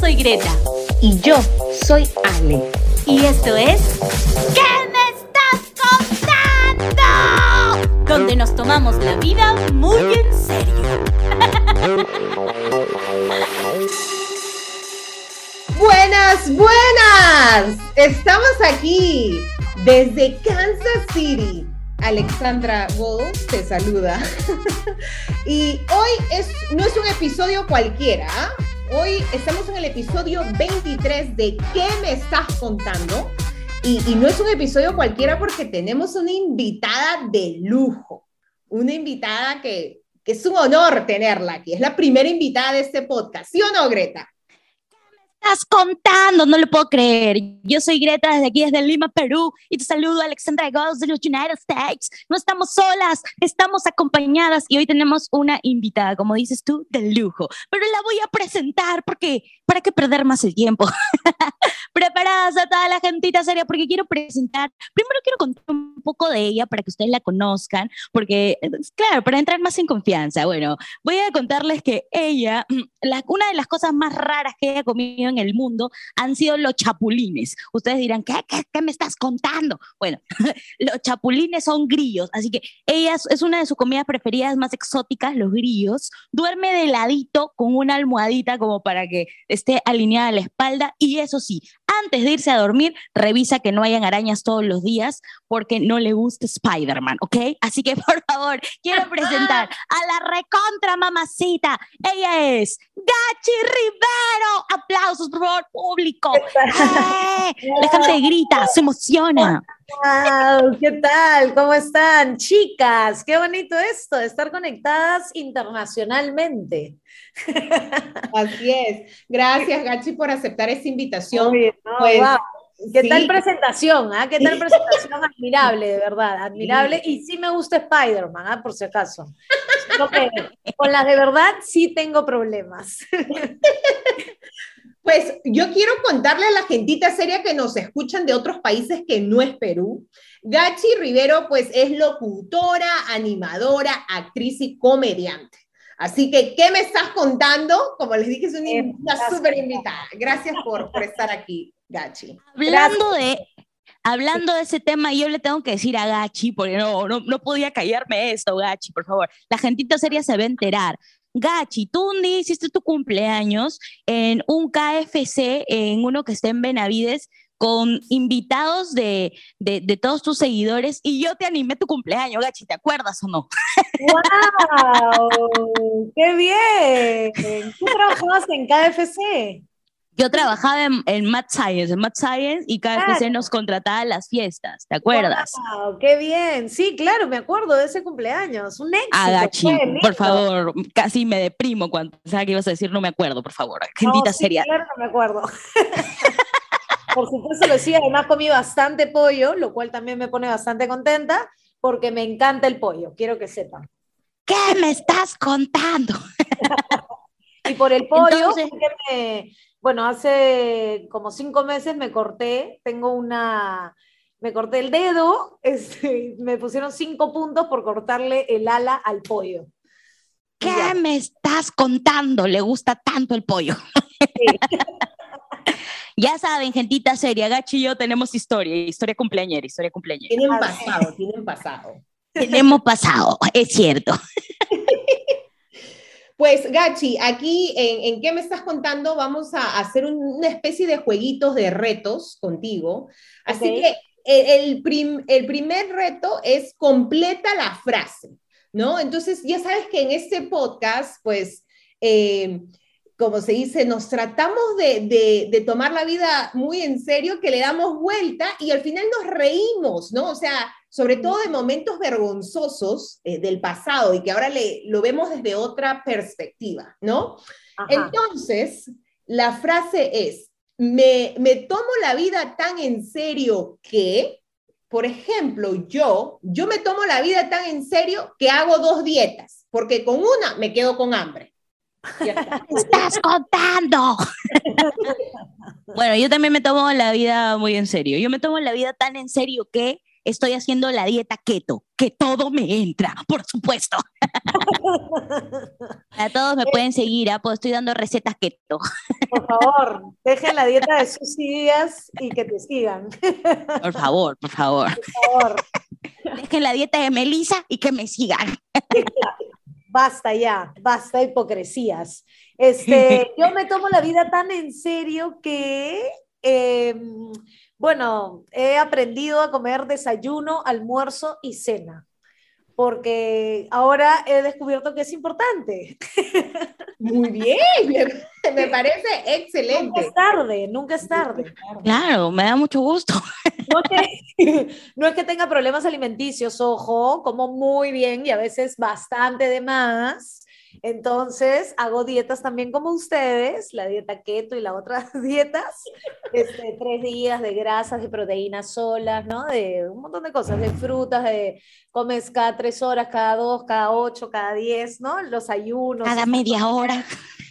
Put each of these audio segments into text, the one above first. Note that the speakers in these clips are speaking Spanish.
soy Greta. Y yo soy Ale. Y esto es... ¿Qué me estás contando? Donde nos tomamos la vida muy en serio. Buenas, buenas. Estamos aquí desde Kansas City. Alexandra Gold te saluda. y hoy es, no es un episodio cualquiera. Hoy estamos en el episodio 23 de ¿Qué me estás contando? Y, no es un episodio cualquiera porque tenemos una invitada de lujo. Una invitada que, que es un honor tenerla aquí. Es la primera invitada de este podcast. ¿Sí o no, Greta? Estás contando? No lo puedo creer. Yo soy Greta desde aquí, desde Lima, Perú, y te saludo Alexandra Goss de los United States. No estamos solas, estamos acompañadas y hoy tenemos una invitada, como dices tú, de lujo. Pero la voy a presentar porque, ¿para qué perder más el tiempo? Preparadas a toda la gentita seria porque quiero presentar, primero quiero contar poco de ella para que ustedes la conozcan, porque, claro, para entrar más en confianza. Bueno, voy a contarles que ella, la, una de las cosas más raras que ella comido en el mundo han sido los chapulines. Ustedes dirán, ¿qué, qué, me estás contando? Bueno, los chapulines son grillos, así que ella es, una de sus comidas preferidas más exóticas, los grillos. Duerme de ladito con una almohadita como para que esté alineada la espalda y eso sí, antes de irse a dormir, revisa que no hayan arañas todos los días porque no le gusta Spider-Man, ¿ok? Así que por favor, quiero presentar a la recontra mamacita. Ella es Gachi Rivero. Por favor, público. ¡Eh! La gente grita, se emociona. Wow, ¿Qué tal? ¿Cómo están? Chicas, qué bonito esto, estar conectadas internacionalmente. Así es. Gracias, Gachi, por aceptar esta invitación. Pues, ¿Qué tal presentación? Ah? ¿Qué tal presentación? admirable, de verdad, admirable. Y sí me gusta Spider-Man, ¿ah? por si acaso. con las de verdad sí tengo problemas. Pues yo quiero contarle a la gentita seria que nos escuchan de otros países que no es Perú. Gachi Rivero, pues es locutora, animadora, actriz y comediante. Así que, ¿qué me estás contando? Como les dije, es una, súper invitada. Gracias por, por, estar aquí, Gachi. Hablando de, hablando de ese tema, yo le tengo que decir a Gachi, porque no, no, no podía callarme esto, Gachi, por favor. La gentita seria se va a enterar. Gachi, tú un día hiciste tu cumpleaños en un KFC, en uno que está en Benavides, con invitados de, de, de, todos tus seguidores y yo te animé tu cumpleaños, Gachi, ¿te acuerdas o no? ¡Wow! ¡Qué bien! ¿Tú trabajabas en KFC? Yo trabajaba en, en Mad Science, en Mad Science, y cada vez nos contrataba a las fiestas, ¿te acuerdas? Wow, ¡Qué bien! Sí, claro, me acuerdo de ese cumpleaños, un éxito. Agachi, por favor, casi me deprimo cuando sabes que ibas a decir, no me acuerdo, por favor, gentita no, sí, seria. claro, no me acuerdo. por supuesto lo sí, además comí bastante pollo, lo cual también me pone bastante contenta, porque me encanta el pollo, quiero que sepan. ¿Qué me estás contando? y por el pollo, Entonces, me, bueno, hace como cinco meses me corté, tengo una, me corté el dedo, este, me pusieron cinco puntos por cortarle el ala al pollo. ¿Qué me estás contando? Le gusta tanto el pollo. Sí. ya saben, gentita seria, Gachi y yo tenemos historia, historia cumpleañera, historia cumpleañera. Tienen pasado, tienen pasado. Tenemos pasado, es cierto. Pues Gachi, aquí en, en, qué me estás contando, vamos a hacer un, una especie de jueguitos de retos contigo. Así okay. que el, prim, el, primer reto es completa la frase, ¿no? Entonces ya sabes que en este podcast, pues, eh, como se dice, nos tratamos de, de, de, tomar la vida muy en serio, que le damos vuelta y al final nos reímos, ¿no? O sea, sobre todo de momentos vergonzosos eh, del pasado y que ahora le, lo vemos desde otra perspectiva, ¿no? Ajá. Entonces, la frase es, me, me tomo la vida tan en serio que, por ejemplo, yo, yo me tomo la vida tan en serio que hago dos dietas, porque con una me quedo con hambre. estás contando? bueno, yo también me tomo la vida muy en serio. Yo me tomo la vida tan en serio que estoy haciendo la dieta keto, que todo me entra, por supuesto. a todos me pueden seguir, ¿ah? pues estoy dando recetas keto. por favor, dejen la dieta de sus días y que te sigan. por favor, por favor. Por favor. Dejen la dieta de Melissa y que me sigan. Basta ya, basta hipocresías. Este, yo me tomo la vida tan en serio que, em, bueno, he aprendido a comer desayuno, almuerzo y cena porque ahora he descubierto que es importante. Muy bien, me, parece excelente. Nunca es tarde, nunca es tarde. Claro, me da mucho gusto. No, no es que tenga problemas alimenticios, ojo, como muy bien y a veces bastante de más, entonces, hago dietas también como ustedes, la dieta keto y las otras dietas, este, tres días de grasas, de proteínas solas, ¿no? De un montón de cosas, de frutas, de comes cada tres horas, cada dos, cada ocho, cada diez, ¿no? Los ayunos. Cada media hora.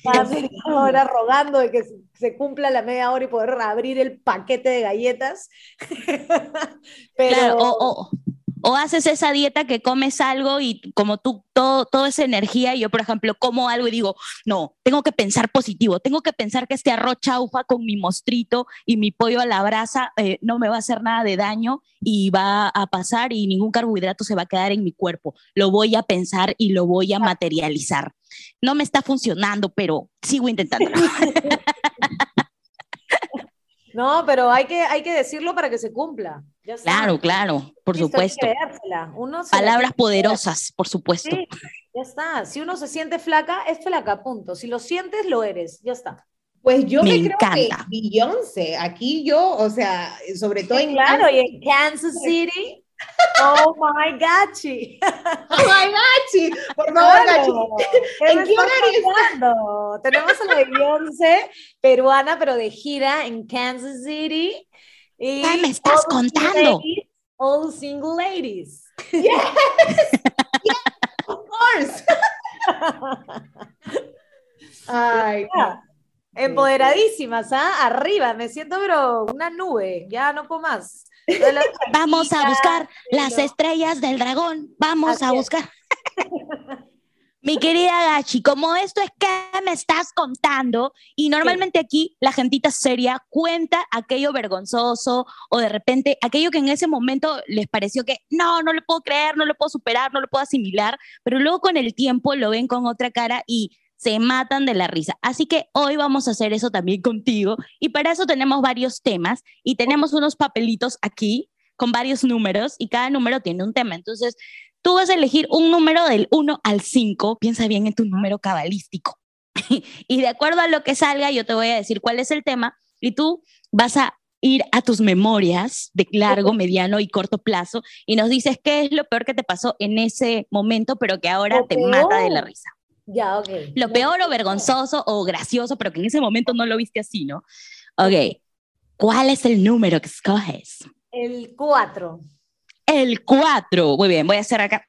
Cada media hora rogando de que se cumpla la media hora y poder abrir el paquete de galletas. Pero... Claro, o, o haces esa dieta que comes algo y como tú, todo, toda esa energía, y yo, por ejemplo, como algo y digo, no, tengo que pensar positivo, tengo que pensar que este arroz chaufa con mi mostrito y mi pollo a la brasa eh, no me va a hacer nada de daño y va a pasar y ningún carbohidrato se va a quedar en mi cuerpo. Lo voy a pensar y lo voy a materializar. No me está funcionando, pero sigo intentando. No, pero hay que, hay que decirlo para que se cumpla. claro, claro, por supuesto. Palabras poderosas, por supuesto. ya está. Si uno se siente flaca, es flaca, punto. Si lo sientes, lo eres. Ya está. Pues yo me, creo que Beyoncé, aquí yo, o sea, sobre todo en Claro, y en Kansas City, Oh my gachi. Oh my gachi. Por favor, gachi. ¿En qué horario Tenemos a la Beyoncé peruana, pero de gira en Kansas City. Y ¿Qué me estás contando? all single ladies. Yes. yes. Of course. Ay. Empoderadísimas, ¿ah? Arriba, me siento pero una nube, ya no puedo más. Vamos a buscar las estrellas del dragón. Vamos a buscar. Mi querida Gachi, como esto es que me estás contando, y normalmente aquí la gentita seria cuenta aquello vergonzoso o de repente aquello que en ese momento les pareció que no, no lo puedo creer, no lo puedo superar, no lo puedo asimilar, pero luego con el tiempo lo ven con otra cara y se matan de la risa. Así que hoy vamos a hacer eso también contigo y para eso tenemos varios temas y tenemos unos papelitos aquí con varios números y cada número tiene un tema. Entonces, tú vas a elegir un número del 1 al 5, piensa bien en tu número cabalístico. y de acuerdo a lo que salga, yo te voy a decir cuál es el tema y tú vas a ir a tus memorias de largo, mediano y corto plazo y nos dices qué es lo peor que te pasó en ese momento, pero que ahora te mata de la risa. Ya, ok. Lo peor o vergonzoso o gracioso, pero que en ese momento no lo viste así, ¿no? Ok. ¿Cuál es el número que escoges? El 4. El 4. Muy bien, voy a hacer acá.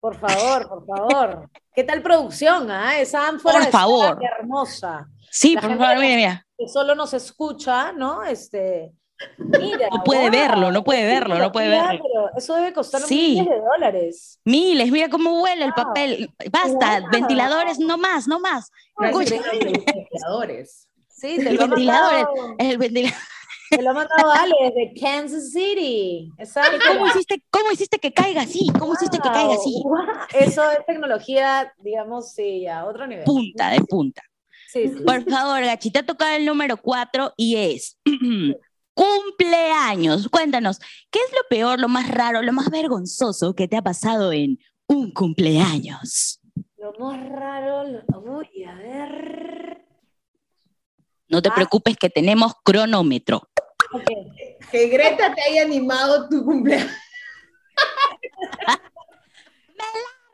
Por favor, por favor. ¿Qué tal producción? Ah? Esa ánfora por favor. hermosa. Sí, por favor, mira, mira. Que solo nos escucha, ¿no? Este, no puede verlo, no puede verlo, no puede verlo. eso debe costar miles de dólares. Miles, mira cómo huele el papel. Basta, ventiladores, no más, no más. ventiladores. Sí, el ventilador, el ventilador. Te lo ha mandado Ale desde Kansas City. ¿Cómo hiciste, ¿Cómo hiciste que caiga así? ¿Cómo hiciste que caiga así? Eso es tecnología, digamos, sí, a otro nivel. Punta, de punta. Sí, sí. Por favor, Gachita ha tocado el número 4 y es cumpleaños. Cuéntanos, ¿qué es lo peor, lo más raro, lo más vergonzoso que te ha pasado en un cumpleaños? Lo más raro, uy, a ver. No te ah. preocupes que tenemos cronómetro. Que Greta te haya animado tu cumpleaños. me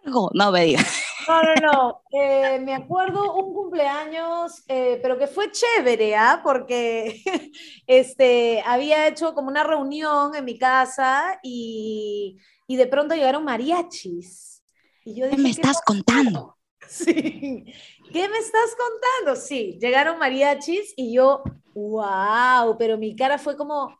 largo, no me digas. No, no, no. Eh, me acuerdo un cumpleaños, eh, pero que fue chévere, ¿ah? Porque este, había hecho como una reunión en mi casa y, de pronto llegaron mariachis. Y yo ¿Qué me estás contando? Sí. ¿Qué me estás contando? Sí, llegaron mariachis y yo, wow, pero mi cara fue como,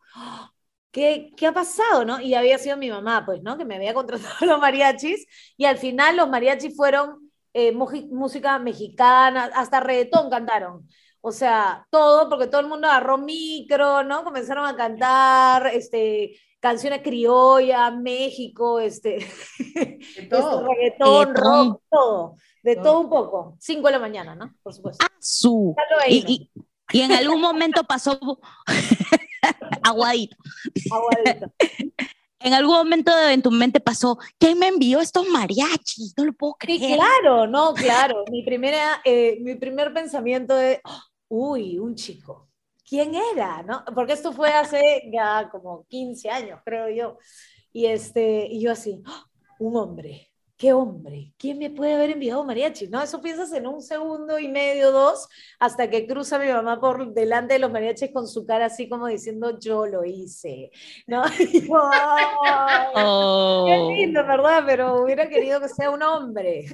¿qué, ¿qué ha pasado, no? Y había sido mi mamá, pues, ¿no? Que me había contratado a los mariachis y al final los mariachis fueron eh, música mexicana, hasta reggaetón cantaron. O sea, todo, porque todo el mundo agarró micro, ¿no? Comenzaron a cantar, este, canciones criollas, México, este, este todo. reggaetón, rock, todo, de todo. un poco. Cinco de la mañana, ¿no? Por supuesto. Ah, su. Y, y, en algún momento pasó aguadito. Aguadito. en algún momento en tu mente pasó, ¿quién me envió estos mariachis? No lo puedo creer. claro, no, claro. Mi, primera, eh, mi primer pensamiento es, uy, un chico. ¿Quién era? ¿No? Porque esto fue hace ya como 15 años, creo yo. Y, este, y yo así, ¡oh! un hombre. ¿Qué hombre? ¿Quién me puede haber enviado mariachis? No, eso piensas en un segundo y medio, dos, hasta que cruza mi mamá por delante de los mariachis con su cara así como diciendo, yo lo hice. ¿No? oh. Qué lindo, ¿verdad? Pero hubiera querido que sea un hombre.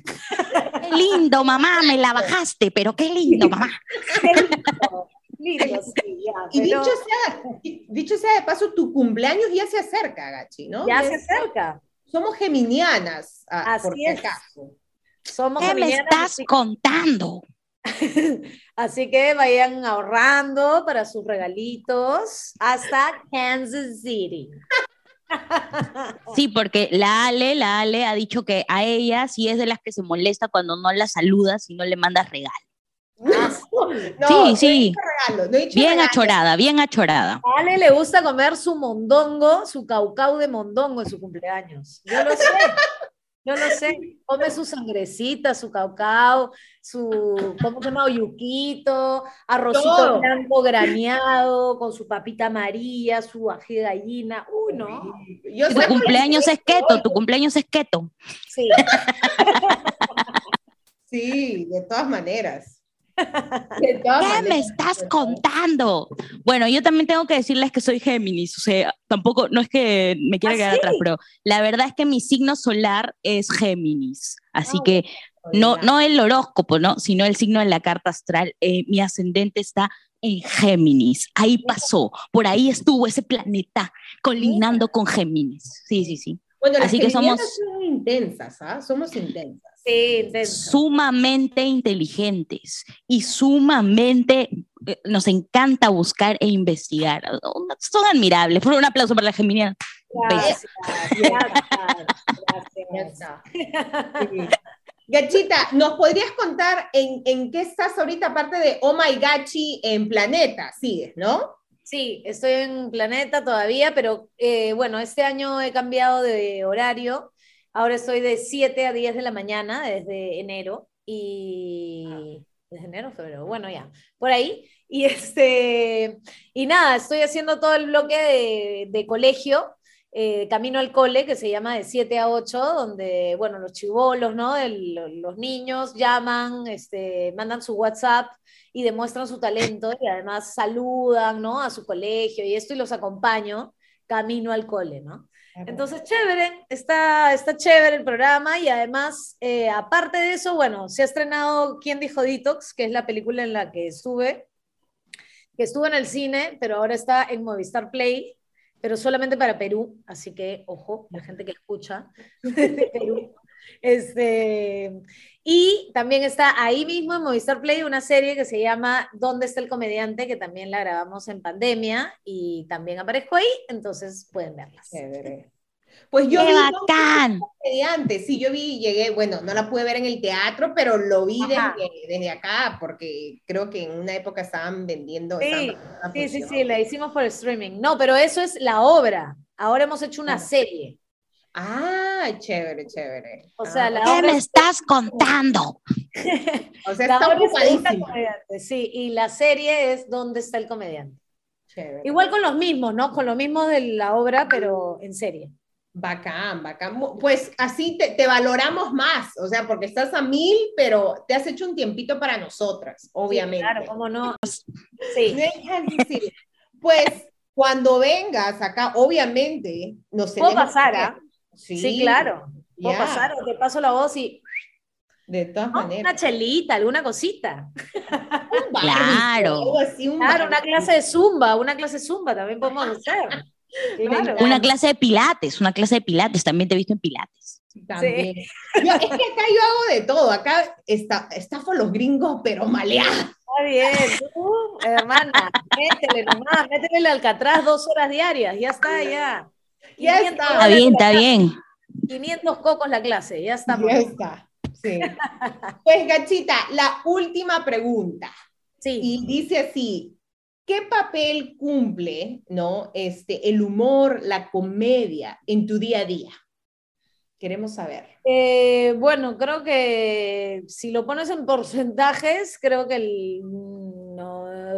Qué lindo, mamá, me la bajaste, pero qué lindo, mamá. Qué lindo. Lindo, sí, ya, y dicho, sea, dicho sea de paso, tu cumpleaños ya se acerca, Gachi, ¿no? Ya se acerca. Somos geminianas, ah, por es. Somos ¿Qué me estás contando? Así que vayan ahorrando para sus regalitos hasta Kansas City. Sí, porque la Ale, la Ale ha dicho que a ella sí es de las que se molesta cuando no la saludas y no le mandas regalo. Ah, sí, sí. bien achorada, bien achorada. A Ale le gusta comer su mondongo, su caucao de mondongo en su cumpleaños. Yo lo sé. Yo lo sé. Come su sangrecita, su caucao, su, ¿cómo se llama? Yuquito, arrocito blanco graneado, con su papita amarilla, su ají de gallina. Uy, no. tu cumpleaños es keto, tu cumpleaños es keto. Sí. sí, de todas maneras. ¿Qué me estás contando? Bueno, yo también tengo que decirles que soy Géminis, o sea, tampoco, no es que me quiera ¿Ah, quedar atrás, pero la verdad es que mi signo solar es Géminis, así ah, que no, no el horóscopo, ¿no? sino el signo en la carta astral. Eh, mi ascendente está en Géminis, ahí pasó, por ahí estuvo ese planeta colinando con Géminis. Sí, sí, sí. Bueno, así que somos intensas, ¿ah? Somos intensas. Sumamente inteligentes y sumamente eh, nos encanta buscar e investigar. Son admirables. Por un aplauso para la Geminiana. Gracias. Gachita, ¿nos podrías contar en, qué estás ahorita, aparte de Oh My Gachi, en Planeta? Sigues, ¿no? Sí, estoy en Planeta todavía, pero eh, bueno, este año he cambiado de horario Ahora estoy de 7 a 10 de la mañana desde enero y... Ah. Desde enero, febrero, bueno, ya, por ahí. Y, este, y nada, estoy haciendo todo el bloque de, de colegio, eh, Camino al Cole, que se llama de 7 a 8, donde, bueno, los chivolos, ¿no? los niños llaman, este, mandan su WhatsApp y demuestran su talento y además saludan, ¿no? A su colegio y esto y los acompaño camino al cole, ¿no? Entonces, chévere, está, está chévere el programa y además, eh, aparte de eso, bueno, se ha estrenado ¿Quién dijo Detox? que es la película en la que estuve, que estuvo en el cine, pero ahora está en Movistar Play, pero solamente para Perú, así que, ojo, la gente que escucha de Perú. Este, y también está ahí mismo en Movistar Play una serie que se llama ¿Dónde está el comediante? que también la grabamos en pandemia y también aparezco ahí, entonces pueden verla. Pues yo vi bacán! comediante, sí, yo vi, llegué, bueno, no la pude ver en el teatro, pero lo vi desde, acá, porque creo que en una época estaban vendiendo. Sí, sí, sí, sí, la hicimos por streaming. No, pero eso es la obra. Ahora hemos hecho una serie. Ah, chévere, chévere. O sea, la ¿Qué me estás contando? o sea, está ocupadísimo. Sí, y la serie es ¿Dónde está el comediante? Chévere. Igual con los mismos, ¿no? Con lo mismo de la obra, pero en serie. Bacán, bacán. Pues así te, valoramos más, o sea, porque estás a mil, pero te has hecho un tiempito para nosotras, obviamente. claro, cómo no. Sí. Pues cuando vengas acá, obviamente, nos ¿Puedo pasar, ¿ah? Sí, claro. Puedo pasar o te paso la voz y... De todas maneras. Una chelita, alguna cosita. claro. claro, una clase de zumba, una clase de zumba también podemos hacer. Una clase de pilates, una clase de pilates, también te he visto en pilates. También. es que acá yo hago de todo, acá está, estafo los gringos, pero maleados. Está bien, tú, hermana, métele nomás, métele el alcatraz dos horas diarias, ya está, ya. Ya está. Está bien, está bien. 500 cocos la clase, ya está. Ya está, sí. Pues, Gachita, la última pregunta. Sí. Y dice así, ¿qué papel cumple, no, este, el humor, la comedia en tu día a día? Queremos saber. Eh, bueno, creo que si lo pones en porcentajes, creo que el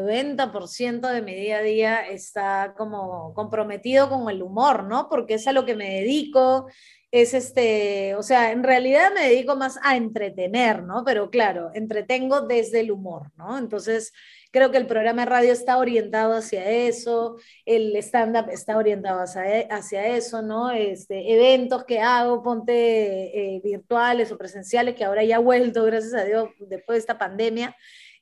90% de mi día a día está como comprometido con el humor, ¿no? Porque es a lo que me dedico, es este, o sea, en realidad me dedico más a entretener, ¿no? Pero claro, entretengo desde el humor, ¿no? Entonces, creo que el programa de radio está orientado hacia eso, el stand-up está orientado hacia, hacia, eso, ¿no? Este, eventos que hago, ponte eh, virtuales o presenciales, que ahora ya ha vuelto, gracias a Dios, después de esta pandemia,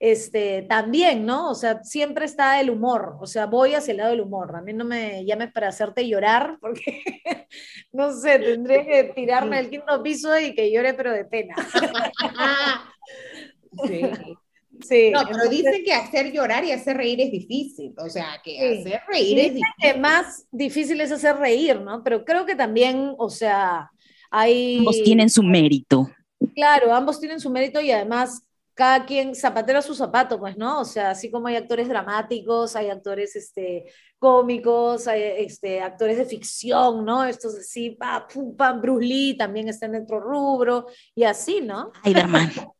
este, también, ¿no? O sea, siempre está el humor, o sea, voy hacia el lado del humor. A mí no me llames para hacerte llorar, porque, no sé, tendré que tirarme al quinto piso y que llore, pero de pena. sí. Sí, no, pero dice que hacer llorar y hacer reír es difícil, o sea, que hacer reír es difícil. que más difícil es hacer reír, ¿no? Pero creo que también, o sea, hay... Ambos tienen su mérito. Claro, ambos tienen su mérito y además cada quien zapatero a su zapato, pues, ¿no? O sea, así como hay actores dramáticos, hay actores este, cómicos, hay este, actores de ficción, ¿no? Estos así, pa, pum, pam, Bruce Lee también está en otro rubro, y así, ¿no? Spider-Man.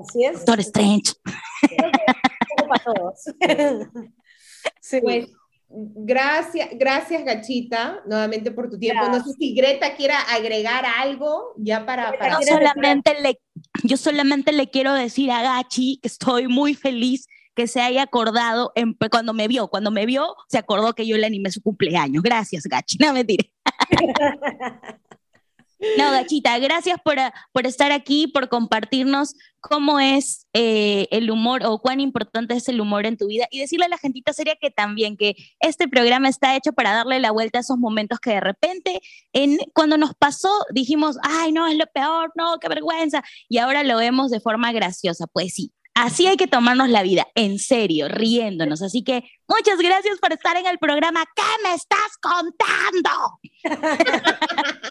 Así es. Doctor Strange. para todos. sí. Pues, gracias, gracias Gachita, nuevamente por tu tiempo. No sé si Greta quiera agregar algo ya para... para... Yo, solamente le, yo solamente le quiero decir a Gachi que estoy muy feliz que se haya acordado en, cuando me vio, cuando me vio, se acordó que yo le animé su cumpleaños. Gracias, Gachi. No, mentira. No, Gachita, gracias por, por, estar aquí, por compartirnos cómo es eh, el humor o cuán importante es el humor en tu vida y decirle a la gentita seria que también que este programa está hecho para darle la vuelta a esos momentos que de repente en, cuando nos pasó dijimos, ay, no, es lo peor, no, qué vergüenza, y ahora lo vemos de forma graciosa. Pues sí, Así hay que tomarnos la vida, en serio, riéndonos. Así que muchas gracias por estar en el programa. ¿Qué me estás contando?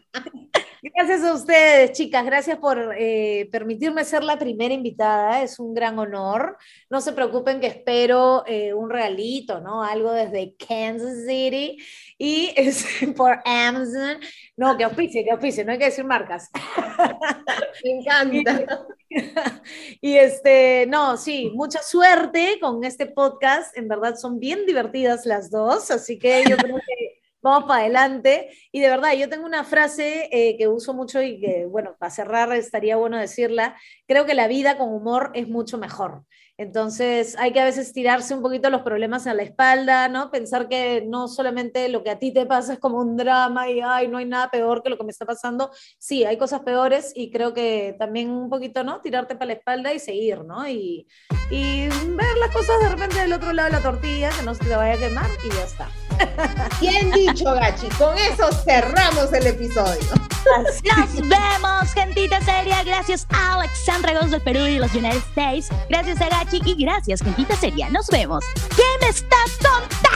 A ustedes, chicas. Gracias por eh, permitirme ser la primera invitada. Es un gran honor. No se preocupen que espero eh, un regalito, ¿no? Algo desde Kansas City y es por Amazon. No, que auspice, que auspice. No hay que decir marcas. Me encanta. Y, este, no, sí, mucha suerte con este podcast. En verdad son bien divertidas las dos, así que yo creo que vamos para adelante. Y de verdad, yo tengo una frase eh, que uso mucho y que, bueno, para cerrar estaría bueno decirla. Creo que la vida con humor es mucho mejor. Entonces hay que a veces tirarse un poquito los problemas a la espalda, ¿no? Pensar que no solamente lo que a ti te pasa es como un drama y, ay, no hay nada peor que lo que me está pasando. Sí, hay cosas peores y creo que también un poquito, ¿no? Tirarte para la espalda y seguir, ¿no? Y, y ver las cosas de repente del otro lado de la tortilla, que no se te vaya a quemar y ya está. Bien dicho, Gachi. Con eso cerramos el episodio. Nos vemos, gentita seria. Gracias a Alexandra Gómez del Perú y los United States. Gracias a Gachi y gracias, gentita seria. Nos vemos. ¿Qué me estás contando?